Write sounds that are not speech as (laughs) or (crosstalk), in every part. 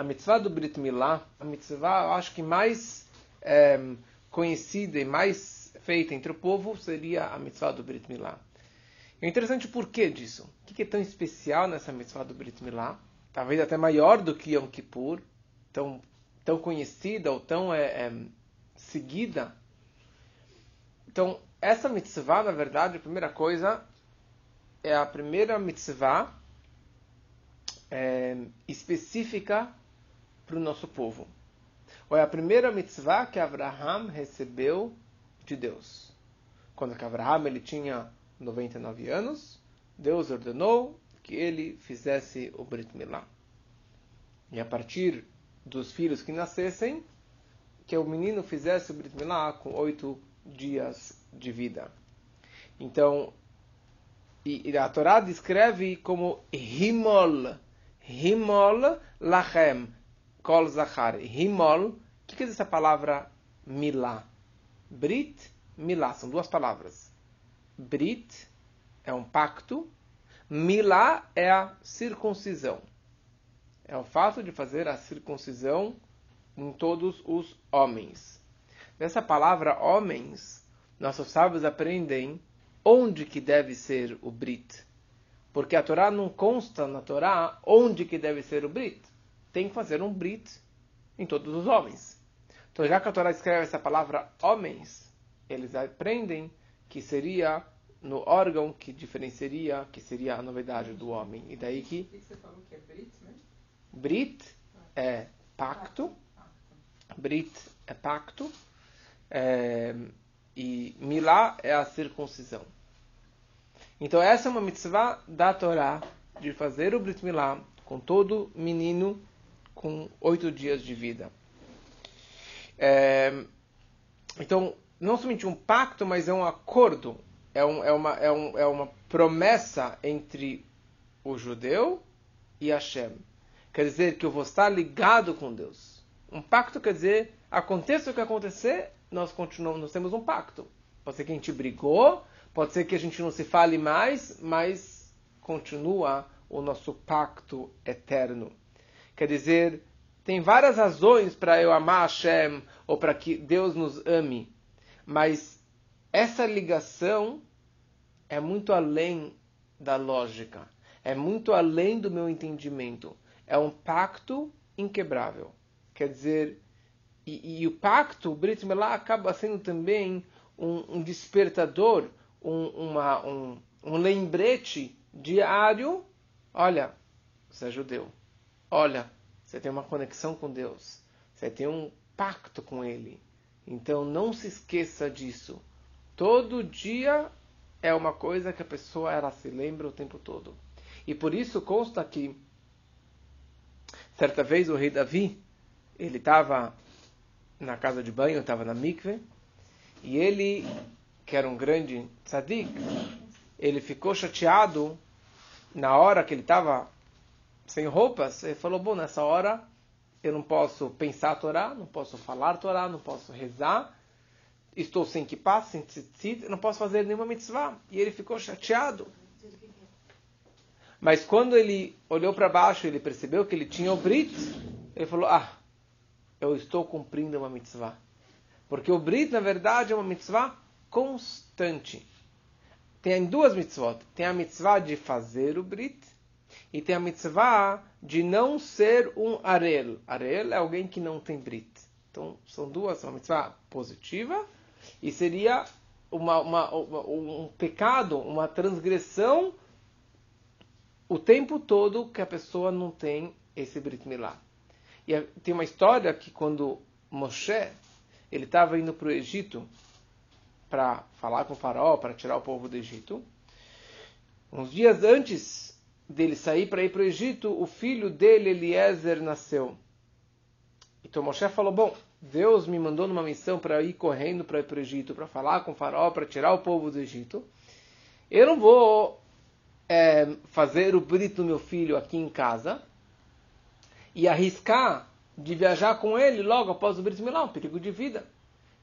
a mitzvah do Brit Milá, a mitzvah, eu acho que mais é, conhecida e mais feita entre o povo seria a mitzvah do Brit Milá. É interessante o porquê disso. O que é tão especial nessa mitzvah do Brit Milá? Talvez até maior do que Yom Kippur, tão, tão conhecida ou tão é, é, seguida. Então, essa mitzvah, na verdade, a primeira coisa, é a primeira mitzvah é, específica para o nosso povo. Ou é a primeira mitzvah que Abraham recebeu de Deus. Quando Abraham ele tinha 99 anos, Deus ordenou que ele fizesse o Brit Milá. E a partir dos filhos que nascessem, que o menino fizesse o Brit Milá com oito dias de vida. Então, e, a Torá descreve como Himol, Himol Lachem, Kol Zachar. Himol, o que quer dizer essa palavra Milá? Brit, Milá, são duas palavras. Brit é um pacto, Milá é a circuncisão. É o fato de fazer a circuncisão em todos os homens. Nessa palavra homens, nossos sábios aprendem onde que deve ser o Brit. Porque a Torá não consta na Torá onde que deve ser o Brit. Tem que fazer um Brit em todos os homens. Então, já que a Torá escreve essa palavra homens, eles aprendem que seria no órgão que diferenciaria, que seria a novidade do homem. E daí que... O que você falou que é Brit, né? Brit é pacto. Brit é pacto. É, e Milá é a circuncisão. Então essa é uma mitzvah da Torá de fazer o Brit Milá com todo menino com oito dias de vida. É, então, não somente um pacto, mas é um acordo, é, um, é, uma, é, um, é uma promessa entre o judeu e Hashem. Quer dizer que eu vou estar ligado com Deus. Um pacto quer dizer, aconteça o que acontecer, nós continuamos, nós temos um pacto. Pode ser que a gente brigou, pode ser que a gente não se fale mais, mas continua o nosso pacto eterno. Quer dizer, tem várias razões para eu amar Hashem ou para que Deus nos ame, mas essa ligação é muito além da lógica, é muito além do meu entendimento. É um pacto inquebrável. Quer dizer, e, e o pacto, o Brit Milá, acaba sendo também um, um despertador, um, uma, um, um lembrete diário. Olha, você é judeu. Olha, você tem uma conexão com Deus. Você tem um pacto com Ele. Então não se esqueça disso. Todo dia é uma coisa que a pessoa ela se lembra o tempo todo. E por isso consta que certa vez o rei Davi ele estava na casa de banho, estava na mikve, e ele, que era um grande tzadik, ele ficou chateado na hora que ele estava sem roupas. Ele falou: Bom, nessa hora eu não posso pensar a Torá, não posso falar a Torá, não posso rezar, estou sem kippah, sem tzitzit, não posso fazer nenhuma mitzvah. E ele ficou chateado. Mas quando ele olhou para baixo, ele percebeu que ele tinha o brit, ele falou: Ah, eu estou cumprindo uma mitzvah. Porque o Brit, na verdade, é uma mitzvah constante. Tem duas mitzvot. Tem a mitzvah de fazer o Brit e tem a mitzvah de não ser um arel. Arel é alguém que não tem Brit. Então, são duas, uma mitzvah positiva e seria uma, uma, um pecado, uma transgressão o tempo todo que a pessoa não tem esse Brit Milá. E tem uma história que quando Moshe ele estava indo para o Egito para falar com o faraó, para tirar o povo do Egito, uns dias antes dele sair para ir para o Egito, o filho dele, Eliezer, nasceu. Então Moshe falou: Bom, Deus me mandou numa missão para ir correndo para ir para o Egito, para falar com o faraó, para tirar o povo do Egito. Eu não vou é, fazer o brito do meu filho aqui em casa, e arriscar de viajar com ele logo após o Brit Milá, um perigo de vida.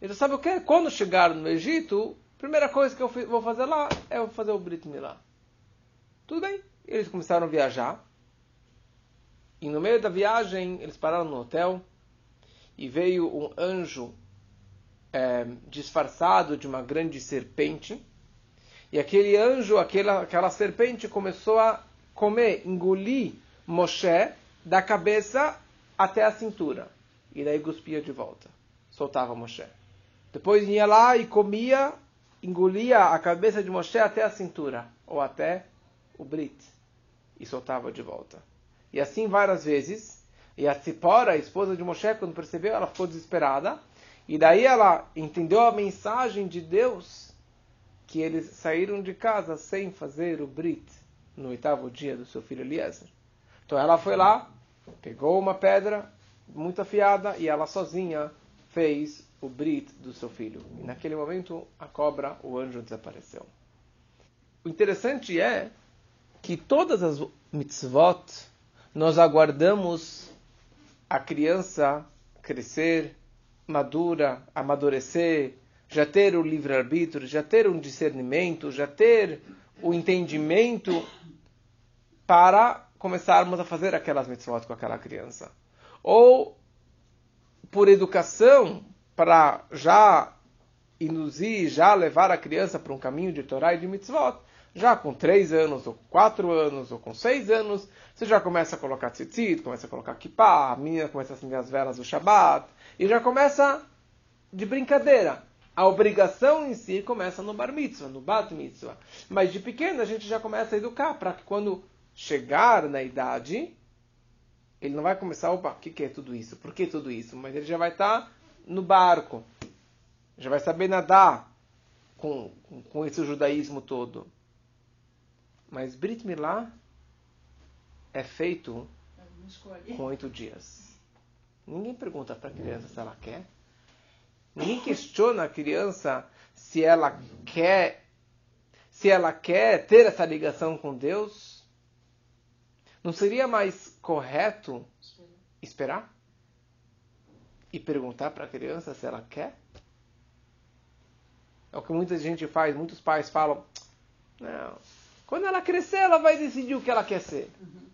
Então sabe o que? Quando chegar no Egito, a primeira coisa que eu vou fazer lá é fazer o Brit Milá. Tudo bem. Eles começaram a viajar. E no meio da viagem, eles pararam no hotel e veio um anjo é, disfarçado de uma grande serpente. E aquele anjo, aquela, aquela serpente, começou a comer, engolir Moshe da cabeça até a cintura. E daí cuspia de volta. Soltava Moshe. Depois ia lá e comia, engolia a cabeça de Moshe até a cintura. Ou até o Brit. E soltava de volta. E assim várias vezes. E a Tzipora, a esposa de Moshe, quando percebeu, ela ficou desesperada. E daí ela entendeu a mensagem de Deus que eles saíram de casa sem fazer o Brit no oitavo dia do seu filho Eliezer. Então ela foi lá, pegou uma pedra muito afiada e ela sozinha fez o Brit do seu filho. E naquele momento a cobra, o anjo desapareceu. O interessante é que todas as mitzvot nós aguardamos a criança crescer, madura, amadurecer, já ter o livre-arbítrio, já ter um discernimento, já ter o entendimento para começarmos a fazer aquelas mitzvot com aquela criança. Ou por educação, para já induzir, já levar a criança para um caminho de Torá e de mitzvot, já com três anos, ou quatro anos, ou com seis anos, você já começa a colocar tzitzit, começa a colocar kippah, a menina começa a acender as velas do Shabat, e já começa de brincadeira. A obrigação em si começa no bar mitzvah, no bat mitzvah. Mas de pequeno a gente já começa a educar para que quando chegar na idade, ele não vai começar, opa, o que, que é tudo isso? Por que tudo isso? Mas ele já vai estar tá no barco, já vai saber nadar com, com esse judaísmo todo. Mas Brit Milá é feito com oito dias. Ninguém pergunta para a criança se ela quer. Ninguém questiona a criança se ela quer, se ela quer ter essa ligação com Deus. Não seria mais correto esperar e perguntar para a criança se ela quer? É o que muita gente faz, muitos pais falam: não, quando ela crescer, ela vai decidir o que ela quer ser. Uhum.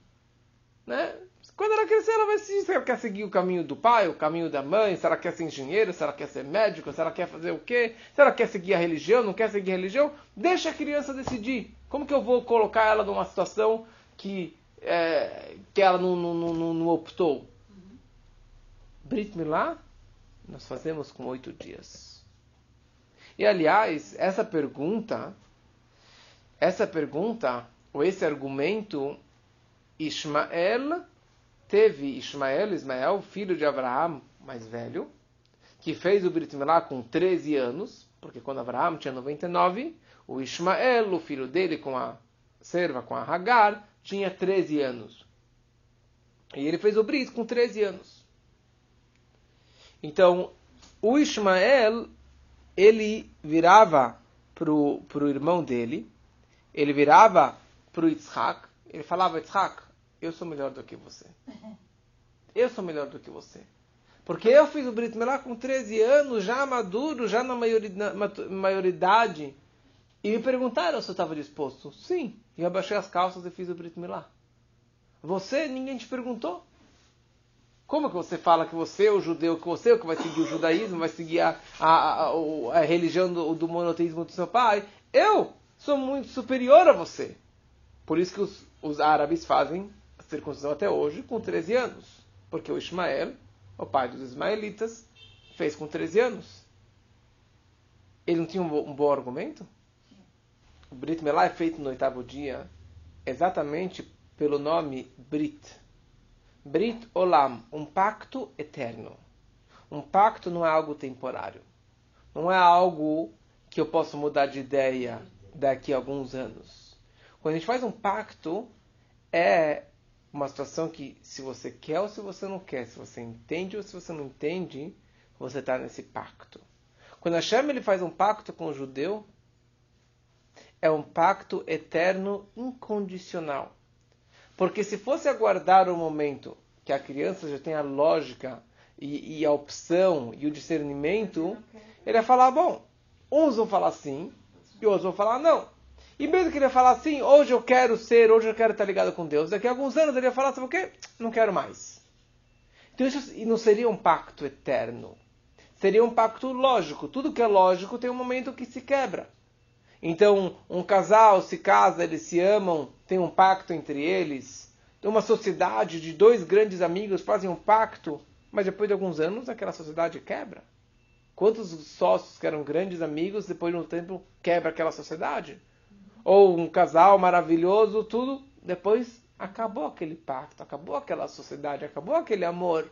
Né? Quando ela crescer, ela vai decidir se ela quer seguir o caminho do pai, o caminho da mãe, se ela quer ser engenheiro, se ela quer ser médico, se ela quer fazer o quê, se ela quer seguir a religião, não quer seguir a religião. Deixa a criança decidir. Como que eu vou colocar ela numa situação que, é, que ela não, não, não, não optou? Uhum. Brit Milá, nós fazemos com oito dias. E aliás, essa pergunta essa pergunta, ou esse argumento, Ismael teve Ismael, Ismael, filho de Abraão, mais velho, que fez o Brit Milá com 13 anos, porque quando Abraão tinha 99, o Ismael, o filho dele com a serva, com a Hagar, tinha 13 anos. E ele fez o Brit com 13 anos. Então, o Ismael, ele virava para o irmão dele, ele virava para o Yitzhak, ele falava, Yitzhak, eu sou melhor do que você. (laughs) Eu sou melhor do que você. Porque eu fiz o Brit Milá com 13 anos, já maduro, já na maioridade. E me perguntaram se eu estava disposto. Sim. E eu abaixei as calças e fiz o Brit Milá. Você, ninguém te perguntou. Como que você fala que você é o judeu, que você é o que vai seguir o judaísmo, vai seguir a, a, a, a religião do, do monoteísmo do seu pai? Eu sou muito superior a você. Por isso que os, os árabes fazem a circuncisão até hoje com 13 anos. Porque o Ismael, o pai dos ismaelitas, fez com 13 anos. Ele não tinha um, um bom argumento? O Brit Milá é feito no oitavo dia exatamente pelo nome Brit. Brit Olam, um pacto eterno. Um pacto não é algo temporário. Não é algo que eu posso mudar de ideia daqui a alguns anos. Quando a gente faz um pacto, é uma situação que, se você quer ou se você não quer, se você entende ou se você não entende, você está nesse pacto. Quando Hashem ele faz um pacto com o judeu, é um pacto eterno incondicional. Porque se fosse aguardar o momento que a criança já tem a lógica e, e a opção e o discernimento, ele ia falar, bom, uns vão falar sim, e outros falar não. E mesmo que ele falar assim, hoje eu quero ser, hoje eu quero estar ligado com Deus, daqui a alguns anos ele ia falar, sabe o quê? Não quero mais. Então isso não seria um pacto eterno. Seria um pacto lógico. Tudo que é lógico tem um momento que se quebra. Então, um casal se casa, eles se amam, tem um pacto entre eles. Uma sociedade de dois grandes amigos fazem um pacto, mas depois de alguns anos aquela sociedade quebra. Quantos sócios que eram grandes amigos, depois de um tempo quebra aquela sociedade? Ou um casal maravilhoso, tudo, depois acabou aquele pacto, acabou aquela sociedade, acabou aquele amor,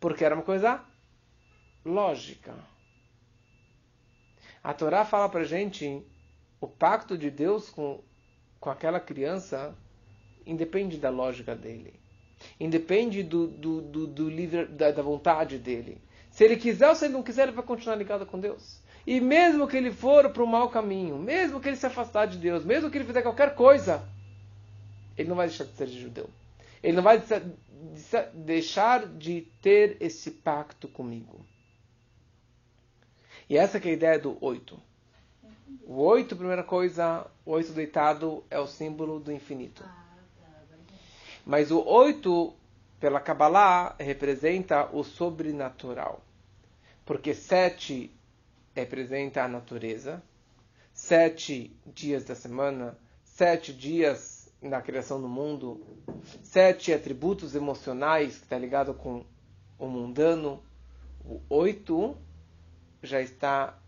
porque era uma coisa lógica. A Torá fala pra gente o pacto de Deus com, com aquela criança independe da lógica dele. Independe do, do, do, do livre, da, da vontade dele. Se ele quiser ou se ele não quiser, ele vai continuar ligado com Deus. E mesmo que ele for para o mau caminho, mesmo que ele se afastar de Deus, mesmo que ele fizer qualquer coisa, ele não vai deixar de ser judeu. Ele não vai deixar de ter esse pacto comigo. E essa é a ideia do oito. O oito, primeira coisa, o oito deitado é o símbolo do infinito. Mas o oito, pela Kabbalah, representa o sobrenatural. Porque sete representa a natureza, sete dias da semana, sete dias na criação do mundo, sete atributos emocionais que está ligado com o mundano, o oito já está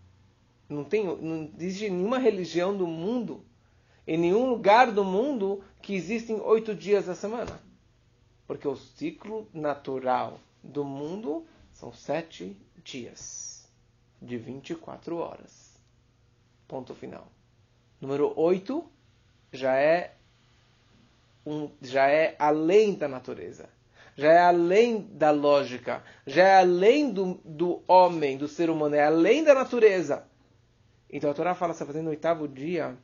não tem não existe nenhuma religião do mundo em nenhum lugar do mundo que existem oito dias da semana. Porque o ciclo natural do mundo são sete dias de 24 horas. Ponto final. Número oito já é um, já é além da natureza, já é além da lógica, já é além do, do homem, do ser humano, é além da natureza. Então a Torá fala, está fazendo o oitavo dia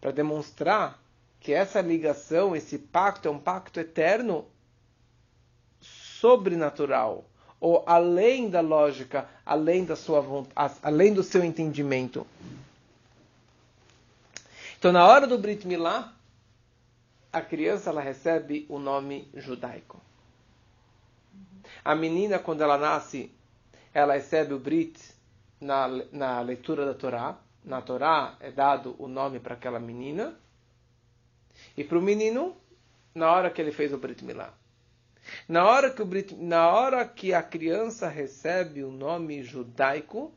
para demonstrar que essa ligação, esse pacto é um pacto eterno, sobrenatural, ou além da lógica, além da sua vontade, além do seu entendimento. Então, na hora do Brit Milá, a criança ela recebe o nome judaico. A menina, quando ela nasce, ela recebe o Brit na, na leitura da Torá. Na Torá é dado o nome para aquela menina. E para o menino, na hora que ele fez o Brit Milá. Na hora, que o Brit, na hora que a criança recebe o nome judaico,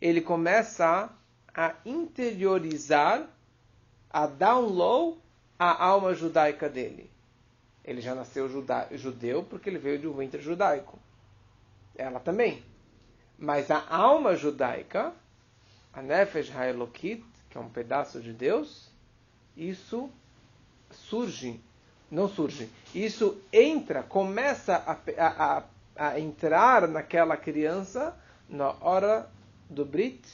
ele começa a interiorizar, a download a alma judaica dele. Ele já nasceu judeu porque ele veio de um ventre judaico. Ela também. Mas a alma judaica, a Nefesh Haelokit, que é um pedaço de Deus, isso surge, não surge, isso entra, começa a, a, a entrar naquela criança na hora do Brit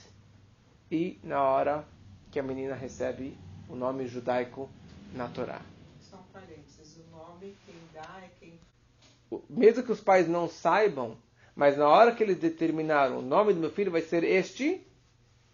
e na hora que a menina recebe o nome judaico na Torá. Só um parênteses, o nome quem dá é quem. Mesmo que os pais não saibam, mas na hora que eles determinaram o nome do meu filho vai ser este,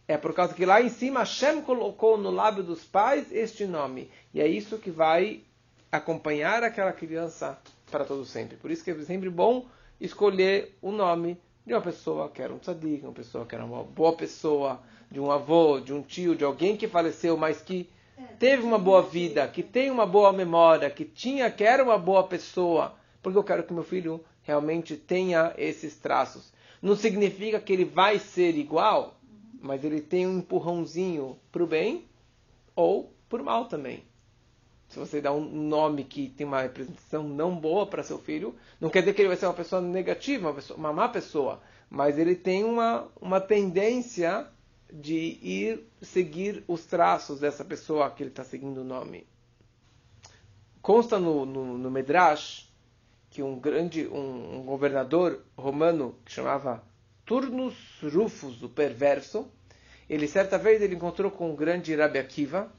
é por causa que lá em cima Hashem colocou no lábio dos pais este nome. E é isso que vai acompanhar aquela criança para todo sempre. Por isso que é sempre bom escolher o nome de uma pessoa que era um tzadik, uma pessoa que era uma boa pessoa, de um avô, de um tio, de alguém que faleceu, mas que teve uma boa vida, que tem uma boa memória, que tinha, que era uma boa pessoa, porque eu quero que meu filho realmente tenha esses traços. Não significa que ele vai ser igual, mas ele tem um empurrãozinho para o bem ou para o mal também. Se você dá um nome que tem uma representação não boa para seu filho, não quer dizer que ele vai ser uma pessoa negativa, uma, pessoa, uma má pessoa, mas ele tem uma, uma tendência de ir seguir os traços dessa pessoa que ele está seguindo o nome. Consta no, no, no Medrash que um grande um, um, governador romano que chamava Turnus Rufus, o perverso, ele certa vez ele encontrou com o grande Rabi Akiva.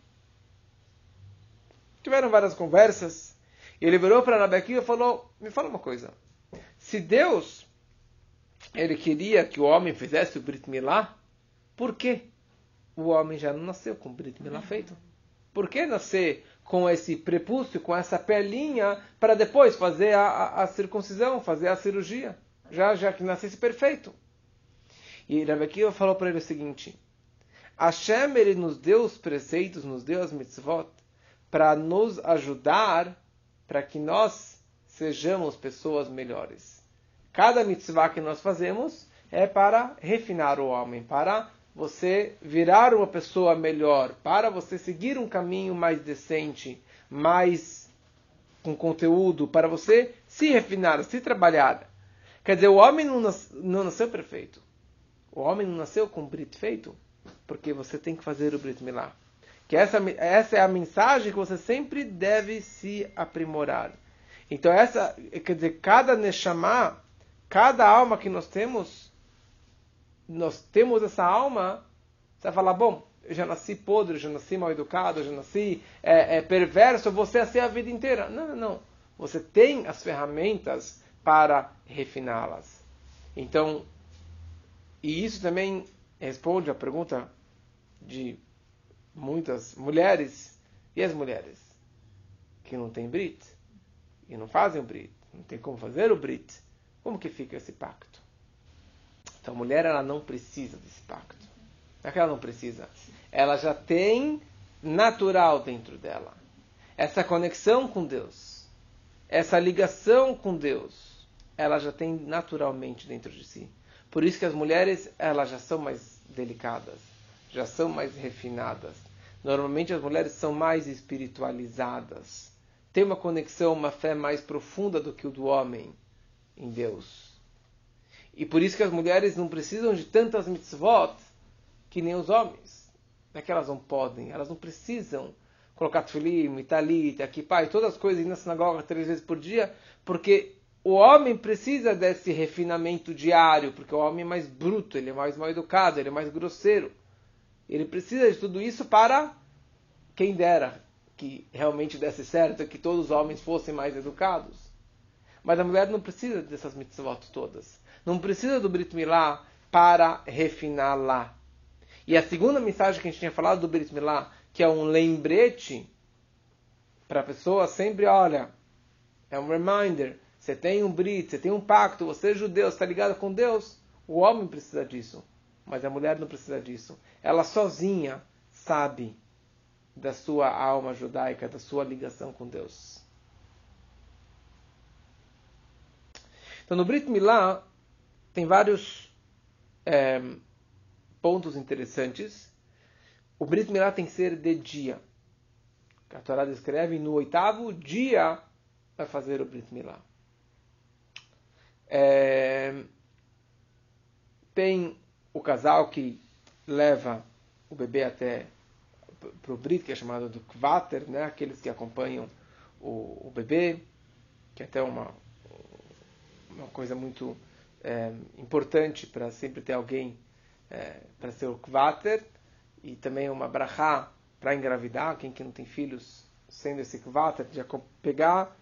Tiveram várias conversas. E ele virou para Rabi Akiva e falou: "Me fala uma coisa. Se Deus ele queria que o homem fizesse o Brit Milá, por quê? o homem já não nasceu com Brit Milá feito. Por que nascer com esse prepúcio, com essa pelinha, para depois fazer a, a, a, circuncisão, fazer a cirurgia? Já, já que nascesse perfeito. E Rav Akiva falou para ele o seguinte: Hashem ele nos deu os preceitos, nos deu as mitzvot, para nos ajudar, para que nós sejamos pessoas melhores. Cada mitzvah que nós fazemos é para refinar o homem, para você virar uma pessoa melhor, para você seguir um caminho mais decente, mais com conteúdo, para você se refinar, se trabalhar. Quer dizer, o homem não, nas, não nasceu perfeito. O homem não nasceu com o Brit feito, porque você tem que fazer o Brit Milá. Que essa, essa é a mensagem que você sempre deve se aprimorar. Então, essa, quer dizer, cada Neshama, cada alma que nós temos, nós temos essa alma, você vai falar, bom, eu já nasci podre, já nasci mal educado, já nasci é, é, perverso, você é assim a vida inteira. Não, não, não. Você tem as ferramentas para refiná-las. Então, e isso também responde à pergunta de muitas mulheres. E as mulheres que não têm Brit? E não fazem o Brit? Não tem como fazer o Brit? Como que fica esse pacto? Então a mulher ela não precisa desse pacto. Não é que ela não precisa. Ela já tem natural dentro dela. Essa conexão com Deus. Essa ligação com Deus. Ela já tem naturalmente dentro de si. Por isso que as mulheres elas já são mais delicadas. Já são mais refinadas. Normalmente as mulheres são mais espiritualizadas. Tem uma conexão, uma fé mais profunda do que o do homem em Deus. E por isso que as mulheres não precisam de tantas mitzvot que nem os homens. Não é que elas não podem, elas não precisam colocar tefilim, talit, aqui, pai, todas as coisas ir na sinagoga três vezes por dia, porque o homem precisa desse refinamento diário, porque o homem é mais bruto, ele é mais mal educado, ele é mais grosseiro. Ele precisa de tudo isso para quem dera que realmente desse certo, que todos os homens fossem mais educados. Mas a mulher não precisa dessas mitzvot todas. Não precisa do Brit Milá para refiná-la. E a segunda mensagem que a gente tinha falado do Brit Milá, que é um lembrete para a pessoa sempre, olha, é um reminder, você tem um Brit, você tem um pacto, você é judeu, está ligado com Deus. O homem precisa disso, mas a mulher não precisa disso. Ela sozinha sabe da sua alma judaica, da sua ligação com Deus. Então no Brit Milá, tem vários é, pontos interessantes. O Brit Milá tem que ser de dia. A Torá descreve no oitavo dia vai fazer o Brit Milá. É, tem o casal que leva o bebê até para o Brit, que é chamado do Kvater, né? aqueles que acompanham o, o bebê, que é até uma, uma coisa muito é, importante para sempre ter alguém é, para ser o kvater e também uma brachá para engravidar, quem que não tem filhos sendo esse kvater, de pegar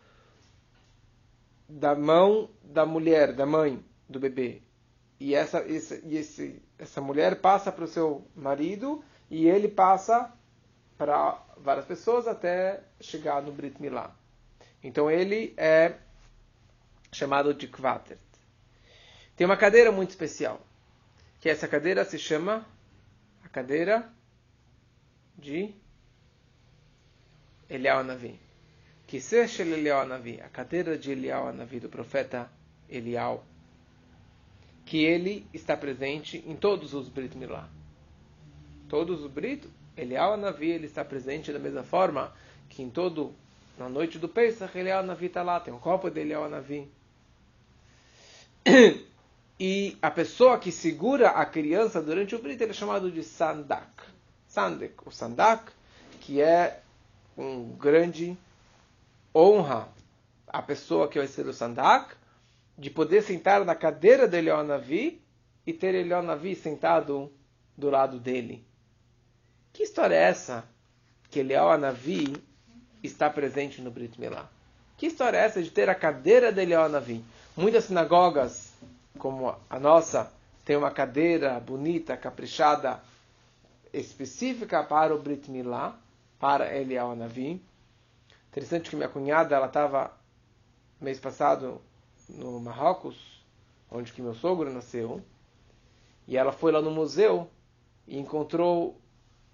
da mão da mulher, da mãe do bebê, e essa, esse, e esse, essa mulher passa para o seu marido e ele passa para várias pessoas até chegar no Brit Milá. Então ele é chamado de Kvater. Tem uma cadeira muito especial, que essa cadeira se chama a cadeira de Eliyahu Navi. Que seja Eliyahu Navi, a cadeira de Eliyahu Navi, do profeta Eliyahu, que ele está presente em todos os Brit Milá. Todos os Brit, Eliyahu Navi, ele está presente da mesma forma que em todo, na noite do Pesach, Eliyahu Navi está lá, tem um copo de Eliyahu Navi. (coughs) E a pessoa que segura a criança durante o Brit é chamado de Sandak. Sandek, o Sandak, que é um grande honra a pessoa que vai ser o Sandak, de poder sentar na cadeira de Elionavi e ter Elionavi sentado do lado dele. Que história é essa que Elionavi está presente no Brit Milá? Que história é essa de ter a cadeira de Elionavi? Muitas sinagogas como a nossa, tem uma cadeira bonita, caprichada, específica para o Brit Milá, para Eliyahu Navi. Interessante que minha cunhada, ela estava mês passado no Marrocos, onde que meu sogro nasceu, e ela foi lá no museu e encontrou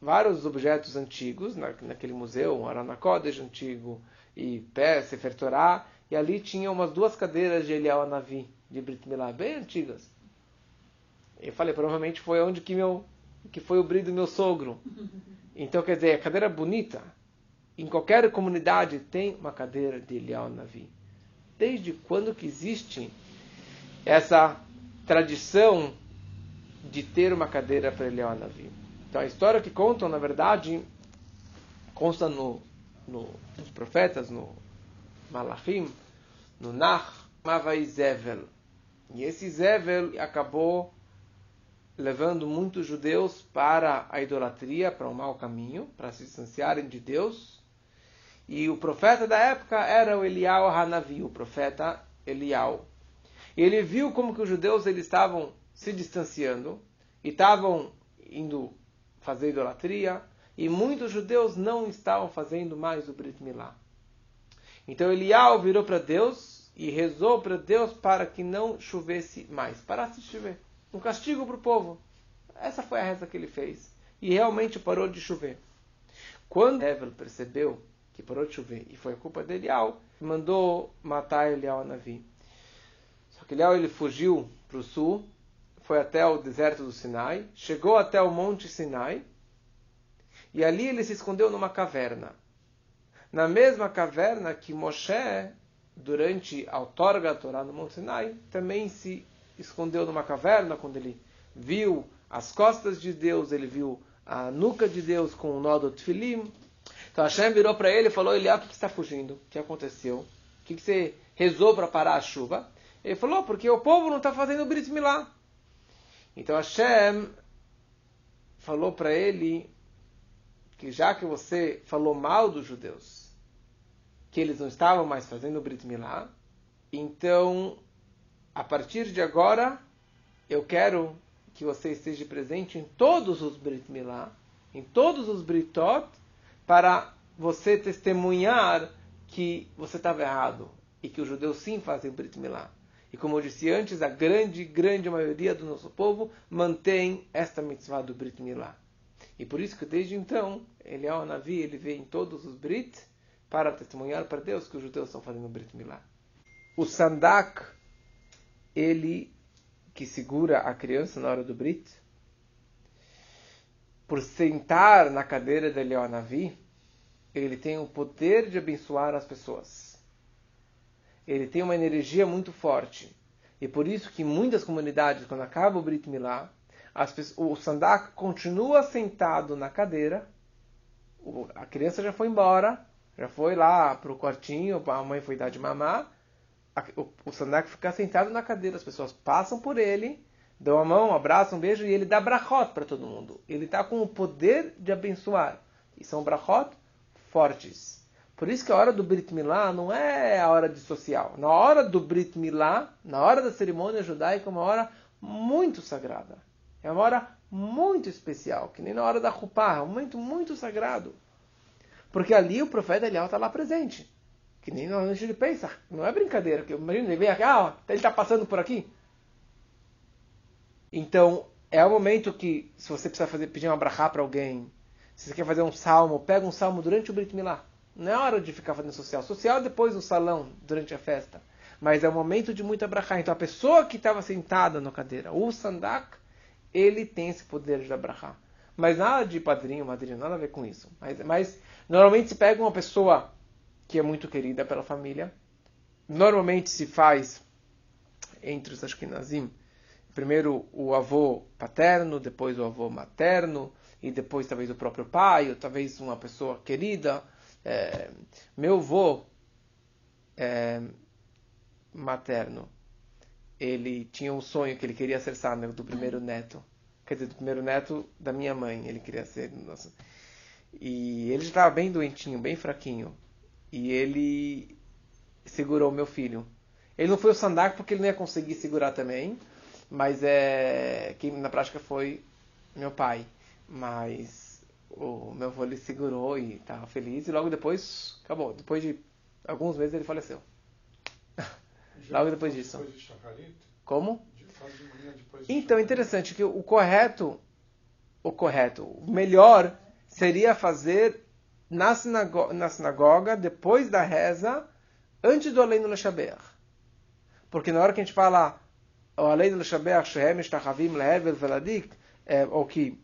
vários objetos antigos na, naquele museu, um Aranakodesh antigo e pé, Sefer Torah, e ali tinha umas duas cadeiras de Eliel Navi, de Brit Milá, bem antigas. Eu falei, provavelmente foi onde que meu que foi o brilho do meu sogro. (laughs) Então, quer dizer, a cadeira bonita. Em qualquer comunidade tem uma cadeira de Eliel Navi. Desde quando que existe essa tradição de ter uma cadeira para Eliel Navi? Então, a história que contam, na verdade, consta no, no, nos profetas, no Malachim, no Nach, Mavai Zevel. E esse Zevel acabou levando muitos judeus para a idolatria, para um mau caminho, para se distanciarem de Deus. E o profeta da época era o Elial Hanavi, o profeta Elial. E ele viu como que os judeus eles estavam se distanciando e estavam indo fazer idolatria, e muitos judeus não estavam fazendo mais o Brit Milá. Então Elial virou para Deus e rezou para Deus para que não chovesse mais, parasse de chover um castigo para o povo. Essa foi a reza que ele fez. E realmente parou de chover. Quando Evel percebeu que parou de chover e foi a culpa de Elial, mandou matar Elial a Navi. Só que Elial ele fugiu para o sul, foi até o deserto do Sinai, chegou até o monte Sinai, e ali ele se escondeu numa caverna. Na mesma caverna que Moshe, durante a outorga da Torá no Monte Sinai, também se escondeu numa caverna, quando ele viu as costas de Deus, ele viu a nuca de Deus com o nó do Tfilim. Então Hashem virou para ele e falou: Eliá, por que está fugindo? O que aconteceu? O que, que você rezou para parar a chuva? Ele falou: porque o povo não está fazendo o Brit Milá. Então Hashem falou para ele que já que você falou mal dos judeus, que eles não estavam mais fazendo o Brit Milá, então a partir de agora, eu quero que você esteja presente em todos os Brit Milá, em todos os Britot, para você testemunhar que você estava errado e que os judeus sim fazem Brit Milá. E como eu disse antes, a grande, grande maioria do nosso povo mantém esta mitzvah do Brit Milá. E por isso que desde então, ele é o Navi, ele vê em todos os Brit para testemunhar para Deus que os judeus estão fazendo Brit Milá. O Sandak ele que segura a criança na hora do Brit, por sentar na cadeira de Leonavi, ele tem o poder de abençoar as pessoas. Ele tem uma energia muito forte. E por isso que muitas comunidades, quando acaba o Brit Milá, pessoas, o sandak continua sentado na cadeira, a criança já foi embora, já foi lá para o quartinho, a mãe foi dar de mamar, o, o Sandak fica sentado na cadeira, as pessoas passam por ele, dão a mão, um abraçam, um beijo, e ele dá brachot para todo mundo. Ele está com o poder de abençoar. E são brachot fortes. Por isso que a hora do Brit Milá não é a hora de social. Na hora do Brit Milá, na hora da cerimônia judaica, é uma hora muito sagrada. É uma hora muito especial, que nem na hora da Rupá, é um momento muito sagrado. Porque ali o profeta Eliel está lá presente. Que nem normalmente ele pensa. Não é brincadeira. Que imagina, ele vem aqui, ah, ele está passando por aqui. Então, é o momento que, se você precisa fazer, pedir uma brachá para alguém, se você quer fazer um salmo, pega um salmo durante o Brit Milá. Não é hora de ficar fazendo social. Social é depois no salão, durante a festa. Mas é o momento de muita brachá. Então, a pessoa que estava sentada na cadeira, o sandak, ele tem esse poder de brachá. Mas nada de padrinho, madrinha, nada a ver com isso. Mas, mas normalmente se pega uma pessoa que é muito querida pela família. Normalmente se faz entre os Ashkenazim, primeiro o avô paterno, depois o avô materno, e depois talvez o próprio pai, ou talvez uma pessoa querida. É, meu avô é, materno, ele tinha um sonho que ele queria ser sábio do primeiro neto. Quer dizer, do primeiro neto da minha mãe, ele queria ser. Nossa. E ele já estava bem doentinho, bem fraquinho e ele segurou meu filho. Ele não foi o Sandak porque ele não ia conseguir segurar também, mas é quem na prática foi meu pai. Mas o meu avô ele segurou e estava feliz e logo depois acabou. Depois de alguns meses ele faleceu. logo depois disso. Depois de? Como? De- de Então, Shacharit. interessante que o correto, o correto, o melhor seria fazer na, sinago na sinagoga, depois da reza, antes do Além do Leshaber. Porque na hora que a gente fala o Além do Leshaber, Shehem, Shtachavim, Lehevel, Veladik, ou que,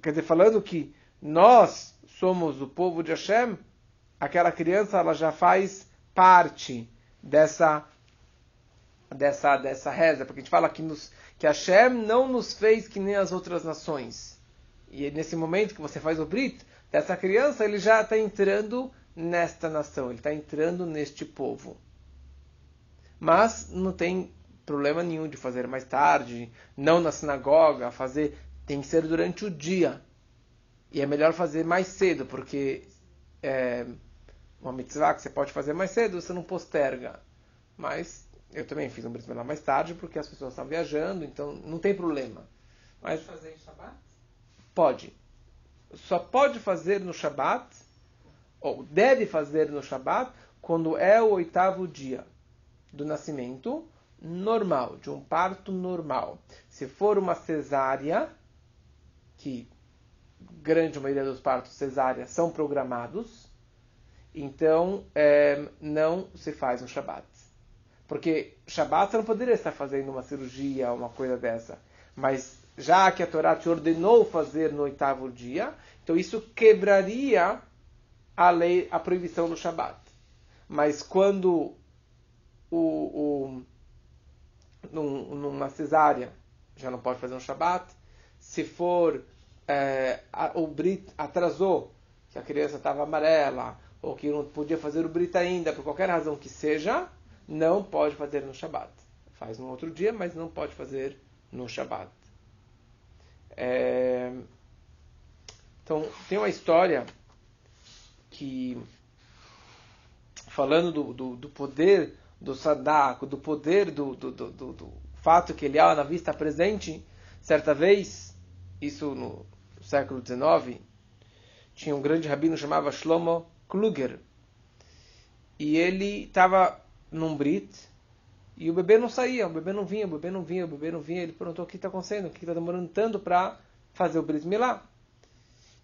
quer dizer, falando que nós somos o povo de Hashem, aquela criança ela já faz parte dessa dessa, dessa reza, porque a gente fala que, nos, que Hashem não nos fez que nem as outras nações. E nesse momento que você faz o Brit, dessa criança, ele já está entrando nesta nação, ele está entrando neste povo. Mas não tem problema nenhum de fazer mais tarde, não na sinagoga, fazer tem que ser durante o dia. E é melhor fazer mais cedo, porque é, uma mitzvah que você pode fazer mais cedo, você não posterga. Mas eu também fiz um brit milá mais tarde, porque as pessoas estavam viajando, então não tem problema. Mas Pode fazer em Shabbat? pode. Só pode fazer no Shabat, ou deve fazer no Shabat, quando é o oitavo dia do nascimento normal, de um parto normal. Se for uma cesárea, que grande maioria dos partos cesáreas são programados, então é, não se faz no Shabat. Porque Shabat você não poderia estar fazendo uma cirurgia, uma coisa dessa. Mas já que a Torá te ordenou fazer no oitavo dia, então isso quebraria a lei, a proibição do Shabat. Mas quando o, o num- numa cesárea já não pode fazer um Shabat, se for é, a- o Brit atrasou, que a criança estava amarela, ou que não podia fazer o Brit ainda, por qualquer razão que seja, não pode fazer no Shabat. Faz no outro dia, mas não pode fazer no Shabat. É, Então, tem uma história que, falando do, do, do poder do Sadako, do poder do, do, do, do, fato que Eliyahu Navi está presente, certa vez, isso no século XIX, tinha um grande rabino chamado Shlomo Kluger, e ele estava num Brit, e o bebê não saía, o bebê não vinha, o bebê não vinha, o bebê não vinha. Ele perguntou o que está acontecendo, o que está demorando tanto para fazer o Brit Milá.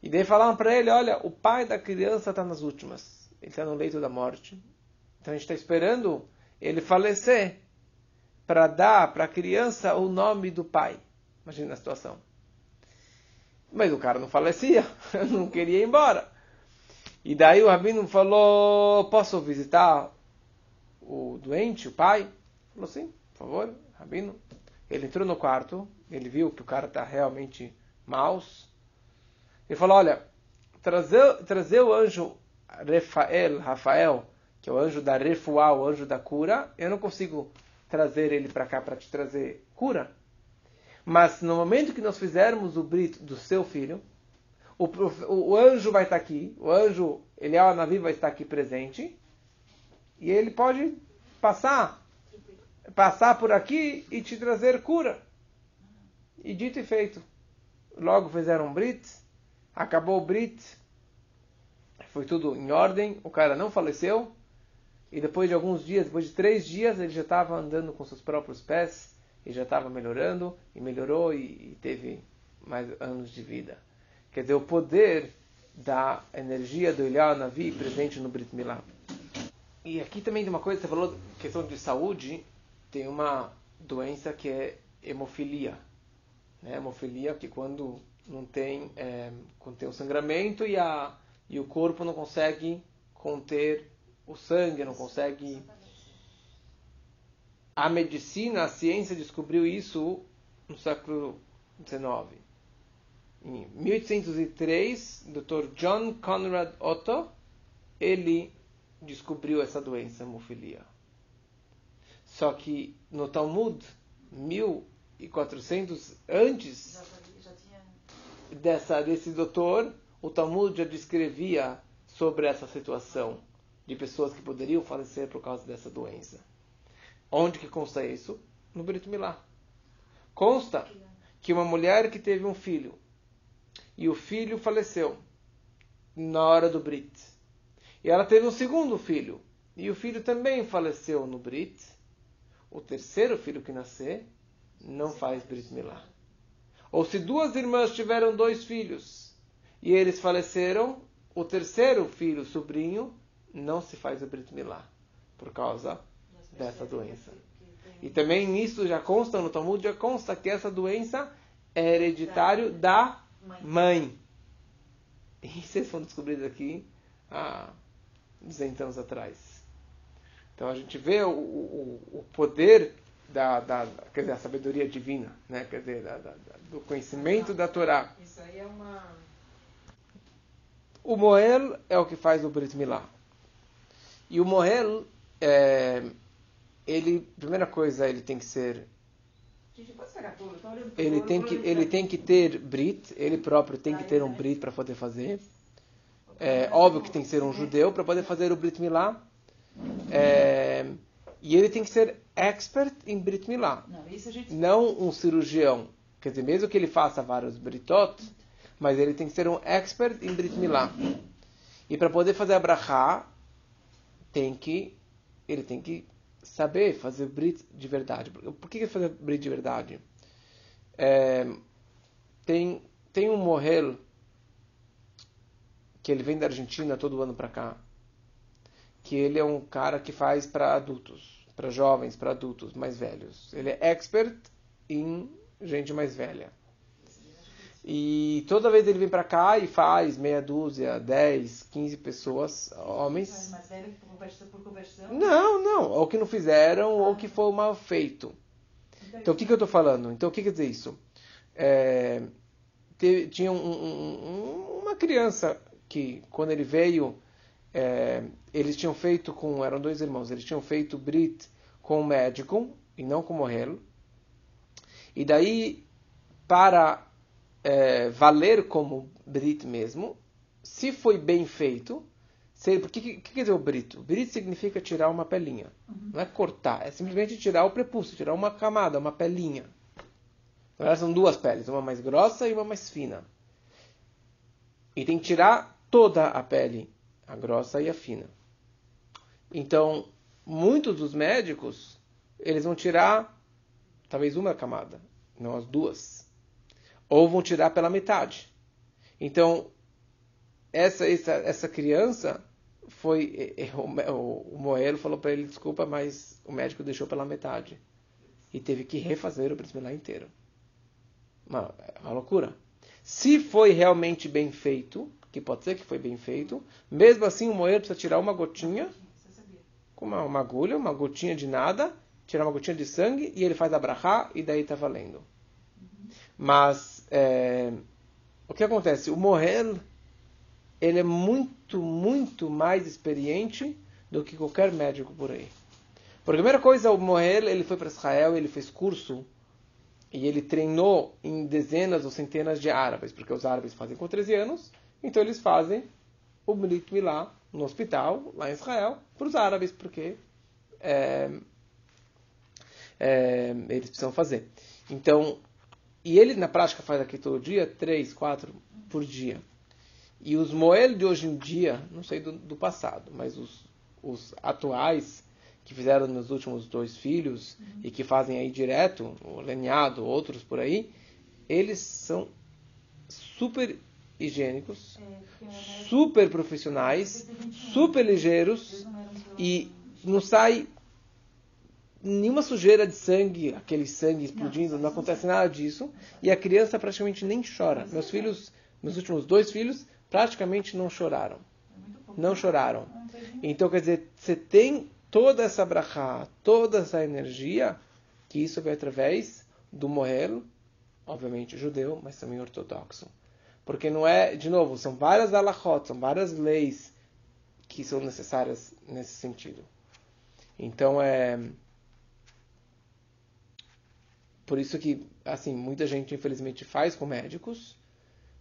E daí falaram para ele, olha, o pai da criança está nas últimas. Ele está no leito da morte. Então a gente está esperando ele falecer para dar para a criança o nome do pai. Imagina a situação. Mas o cara não falecia, (laughs) não queria ir embora. E daí o rabino falou, posso visitar o doente, o pai? Falou sim, por favor, rabino. Ele entrou no quarto, ele viu que o cara está realmente maus. Ele falou, olha, trazer, trazer o anjo Rafael, Rafael, que é o anjo da refuá, o anjo da cura, eu não consigo trazer ele para cá para te trazer cura. Mas no momento que nós fizermos o brito do seu filho, o, o, o anjo vai estar aqui, o anjo Eliel Navi vai estar aqui presente, e ele pode passar, passar por aqui e te trazer cura. E dito e feito. Logo fizeram um brit, acabou o brit, foi tudo em ordem, o cara não faleceu, e depois de alguns dias, depois de três dias, ele já estava andando com seus próprios pés, e já estava melhorando, e melhorou, e, e teve mais anos de vida. Quer dizer, o poder da energia do Eliyahu Navi presente no Brit Milá. E aqui também tem uma coisa, você falou, questão de saúde, tem uma doença que é hemofilia. Né? Hemofilia que quando não tem, é, quando tem o sangramento e, a, e o corpo não consegue conter o sangue, não consegue... A medicina, a ciência descobriu isso no século XIX. Em 1803, o Dr. John Conrad Otto, ele descobriu essa doença, hemofilia. Só que no Talmud, 1400 antes Já, já tinha. dessa, desse doutor, o Talmud já descrevia sobre essa situação de pessoas que poderiam falecer por causa dessa doença. Onde que consta isso? No Brit Milá. Consta que uma mulher que teve um filho e o filho faleceu na hora do Brit. E ela teve um segundo filho, e o filho também faleceu no Brit. O terceiro filho que nascer não faz Brit Milá. Ou se duas irmãs tiveram dois filhos e eles faleceram, o terceiro filho, sobrinho, não se faz o Brit Milá por causa dessa doença. E também nisso já consta, no Talmud já consta que essa doença é hereditário da mãe. E vocês foram descobridos aqui há 200 anos atrás. Então a gente vê o, o, o poder da, da, quer dizer, a sabedoria divina, né? quer dizer, da, da, do conhecimento da Torá. Isso aí é uma. O Moel é o que faz o Brit Milá. E o Moel, é, ele, primeira coisa, ele tem que ser ele tem que ele tem que ter brit, ele próprio tem que ter um brit para poder fazer. É óbvio que tem que ser um judeu para poder fazer o brit milá. É, e ele tem que ser expert em brit milá, não um cirurgião. Quer dizer, mesmo que ele faça vários britot, mas ele tem que ser um expert em brit milá. E para poder fazer a brachá, tem que ele tem que saber fazer brit de verdade. Por que fazer brit de verdade? É, tem tem um morrel que ele vem da Argentina todo ano para cá, que ele é um cara que faz para adultos, para jovens, para adultos mais velhos. Ele é expert em gente mais velha. E toda vez ele vem para cá e faz meia dúzia, 10, 15 pessoas, homens. Mas velho por conversão, por conversão. Não, não. Ou que não fizeram, ou que foi mal feito. Então, o que, que eu estou falando? Então, o que quer dizer isso? É, tinha um- um- um- uma criança que, quando ele veio, é, eles tinham feito com... Eram dois irmãos. Eles tinham feito Brit com um médico, e não com Morrel. E daí, para é, valer como Brit mesmo, se foi bem feito... O que, que, que quer dizer o brito? Brito significa tirar uma pelinha. Não é cortar, é simplesmente tirar o prepúcio, tirar uma camada, uma pelinha. Na verdade, são duas peles, uma mais grossa e uma mais fina. E tem que tirar toda a pele, a grossa e a fina. Então, muitos dos médicos, eles vão tirar talvez uma camada, não as duas. Ou vão tirar pela metade. Então, essa, essa, essa criança foi. O, o, Moelo falou para ele: desculpa, mas o médico deixou pela metade. E teve que refazer o Brit inteiro. Uma, é uma loucura. Se foi realmente bem feito, que pode ser que foi bem feito, mesmo assim o Moelo precisa tirar uma gotinha, com uma, uma agulha, uma gotinha de nada, tirar uma gotinha de sangue e ele faz a brachá e daí está valendo. Mas é, o que acontece? O Mohel ele é muito, muito mais experiente do que qualquer médico por aí. Por primeira coisa, o Mohel ele foi para Israel, ele fez curso e ele treinou em dezenas ou centenas de árabes, porque os árabes fazem com 13 anos, então eles fazem o Brit Milá no hospital, lá em Israel, para os árabes, porque é, é, eles precisam fazer. Então, e ele na prática faz aqui todo dia, três, quatro por dia. E os Moel de hoje em dia, não sei do, do passado, mas os, os atuais que fizeram nos últimos dois filhos e que fazem aí direto, o Lenhado, outros por aí, eles são super higiênicos, É, super profissionais, super ligeiros e não sai nenhuma sujeira de sangue, aquele sangue explodindo, não acontece nada disso. E a criança praticamente nem chora. Meus filhos, meus últimos dois filhos, praticamente não choraram. é. Não choraram. Não fez nem- Então, quer dizer, você tem toda essa brachá, toda essa energia, que isso vem através do Mohel, obviamente judeu, mas também ortodoxo. Porque não é, de novo, são várias alachot, são várias leis que são necessárias nesse sentido. Então, é... Por isso que, assim, muita gente, infelizmente, faz com médicos,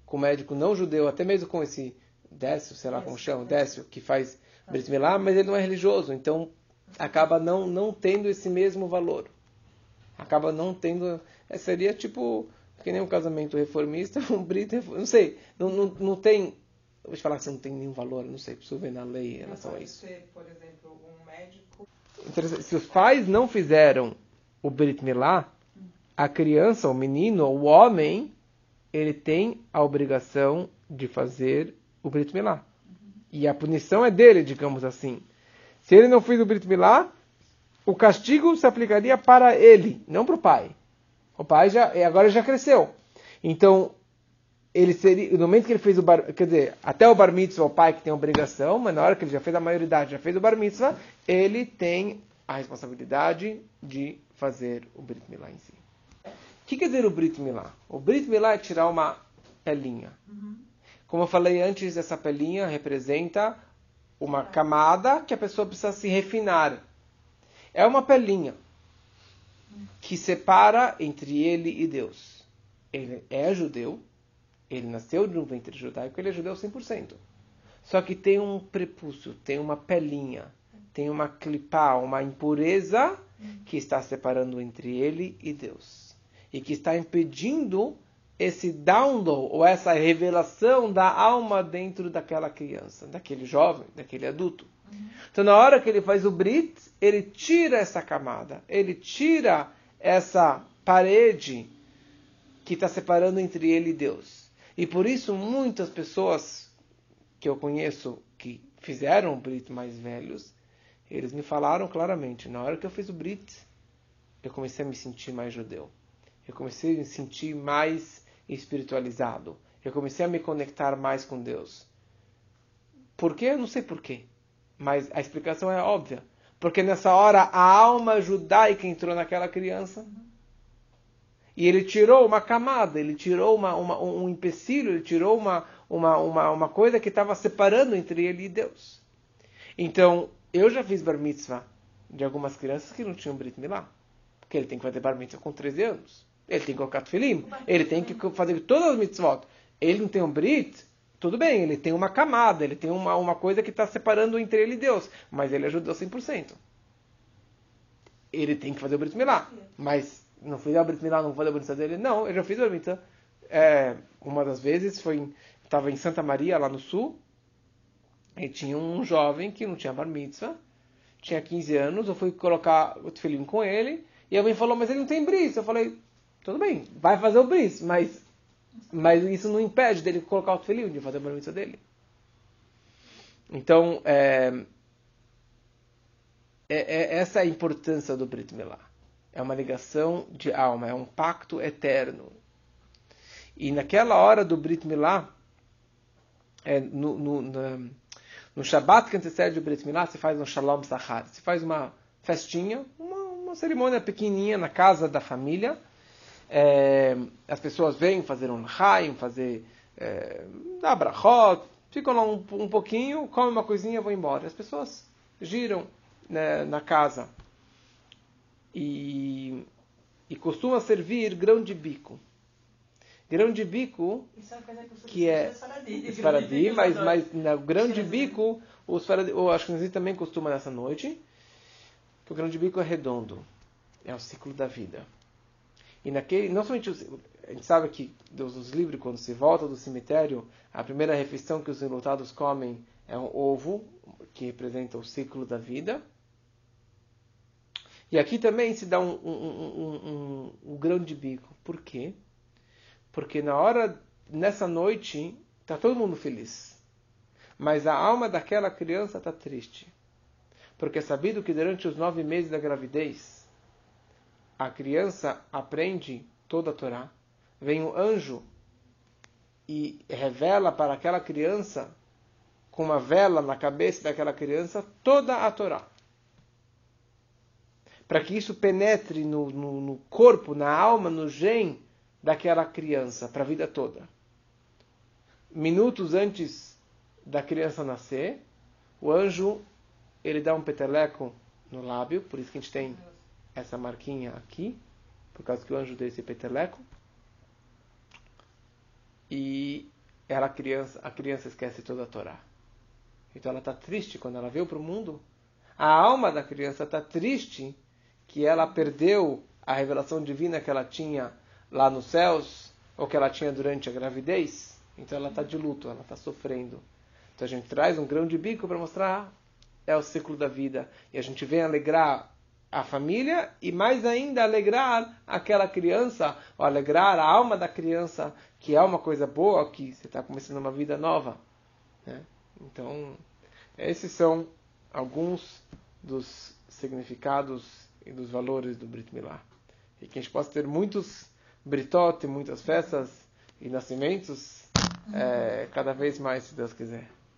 com médico não judeu, até mesmo com esse Décio, sei lá como chama, Décio, que faz Brit Milá, mas ele não é religioso, então acaba não, não tendo esse mesmo valor. Acaba não tendo. é, seria tipo que nem um casamento reformista, (laughs) um Brit, não sei, não, não, não tem, vou te falar que não tem nenhum valor, não sei, preciso ver na lei em relação a isso. Ser, por exemplo, um médico. Se os pais não fizeram o Brit Milá, a criança, o menino, o homem, ele tem a obrigação de fazer o Brit Milá. E a punição é dele, digamos assim. Se ele não fez o Brit Milá, o castigo se aplicaria para ele, não para o pai. O pai já agora já cresceu. Então, ele seria, no momento que ele fez o bar, quer dizer, até o bar mitzvah o pai que tem obrigação, mas na hora que ele já fez a maioridade, já fez o bar mitzvah, ele tem a responsabilidade de fazer o Brit Milá em si. O que quer dizer o Brit Milá? O Brit Milá é tirar uma pelinha. Como eu falei antes, essa pelinha representa uma camada que a pessoa precisa se refinar. É uma pelinha que separa entre ele e Deus. Ele é judeu, ele nasceu de um ventre judaico, ele é judeu 100%. Só que tem um prepúcio, tem uma pelinha, tem uma clipá, uma impureza que está separando entre ele e Deus. E que está impedindo esse download, ou essa revelação da alma dentro daquela criança, daquele jovem, daquele adulto. Então, na hora que ele faz o Brit, ele tira essa camada, ele tira essa parede que está separando entre ele e Deus. E por isso, muitas pessoas que eu conheço que fizeram o Brit mais velhos, eles me falaram claramente: na hora que eu fiz o Brit, eu comecei a me sentir mais judeu. Eu comecei a me sentir mais espiritualizado. Eu comecei a me conectar mais com Deus. Por quê? Eu não sei por quê. Mas a explicação é óbvia. Porque nessa hora a alma judaica entrou naquela criança. E ele tirou uma camada, ele tirou uma, uma, um empecilho, ele tirou uma, uma, uma, uma coisa que estava separando entre ele e Deus. Então, eu já fiz bar mitzvah de algumas crianças que não tinham Brit Milá. Porque ele tem que fazer bar mitzvah com 13 anos. Ele tem que colocar tefilim. Ele tem que fazer todas as mitzvot. Ele não tem um Brit, tudo bem, ele tem uma camada, ele tem uma, uma coisa que está separando entre ele e Deus. Mas ele ajudou 100%. Ele tem que fazer o Brit Milá. Mas não fiz o Brit Milá, não vou fazer a Brit dele? Não, eu já fiz o Brit Milá. É, uma das vezes foi estava em Santa Maria, lá no sul, e tinha um jovem que não tinha bar mitzvah, tinha 15 anos, eu fui colocar o tefilim com ele, e alguém falou, mas ele não tem bris. Eu falei, tudo bem, vai fazer o bris, mas, mas isso não impede dele colocar o tefilim, de fazer a bar mitzvah dele. Então, é, é, é, essa é a importância do Brit Milá. É uma ligação de alma, é um pacto eterno. E naquela hora do Brit Milá, é, no, no, na, no Shabbat que antecede o Brit Milá, se faz um Shalom Sahar. Se faz uma festinha, uma, uma cerimônia pequenininha na casa da família. É, as pessoas vêm fazer um Haim, fazer é, dar brachot, ficam lá um, um pouquinho, comem uma coisinha e vão embora. As pessoas giram né, na casa. E, e costuma servir grão de bico. Grão de bico, Isso é uma coisa que, que é esfaradi, mas, mas no grão de bico, os faradi, o Ashkenazi também costuma nessa noite, que o grão de bico é redondo. É o ciclo da vida. E naquele, não somente os, a gente sabe que Deus nos livre quando se volta do cemitério, a primeira refeição que os enlutados comem é um ovo, que representa o ciclo da vida. E aqui também se dá um, um, um, um, um grão de bico. Por quê? Porque na hora, nessa noite, está todo mundo feliz. Mas a alma daquela criança está triste. Porque é sabido que durante os nove meses da gravidez, a criança aprende toda a Torá. Vem um anjo e revela para aquela criança, com uma vela na cabeça daquela criança, toda a Torá. Para que isso penetre no, no, no corpo, na alma, no gen daquela criança para a vida toda. Minutos antes da criança nascer, o anjo ele dá um peteleco no lábio, por isso que a gente tem essa marquinha aqui, por causa que o anjo deu esse peteleco. E ela criança, a criança esquece toda a Torá. Então ela está triste quando ela veio para o mundo. A alma da criança está triste que ela perdeu a revelação divina que ela tinha lá nos céus ou que ela tinha durante a gravidez, então ela está de luto, ela está sofrendo. Então a gente traz um grão de bico para mostrar é o ciclo da vida. E a gente vem alegrar a família e mais ainda alegrar aquela criança, ou alegrar a alma da criança, que é uma coisa boa, que você está começando uma vida nova. Né? Então, esses são alguns dos significados e dos valores do Brit Milá. E que a gente possa ter muitos Britot, muitas festas e nascimentos, é, cada vez mais, se Deus quiser.